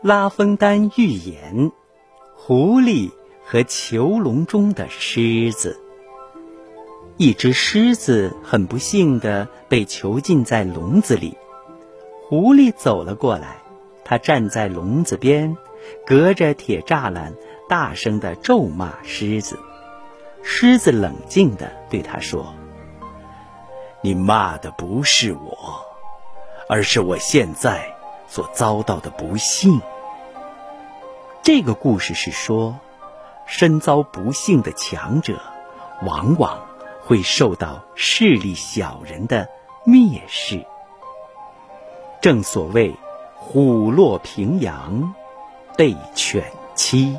拉封丹寓言：狐狸和囚笼中的狮子。一只狮子很不幸的被囚禁在笼子里，狐狸走了过来，它站在笼子边，隔着铁栅栏大声的咒骂狮子。狮子冷静的对他说：“你骂的不是我，而是我现在。”所遭到的不幸。这个故事是说，身遭不幸的强者，往往会受到势力小人的蔑视。正所谓“虎落平阳被犬欺”。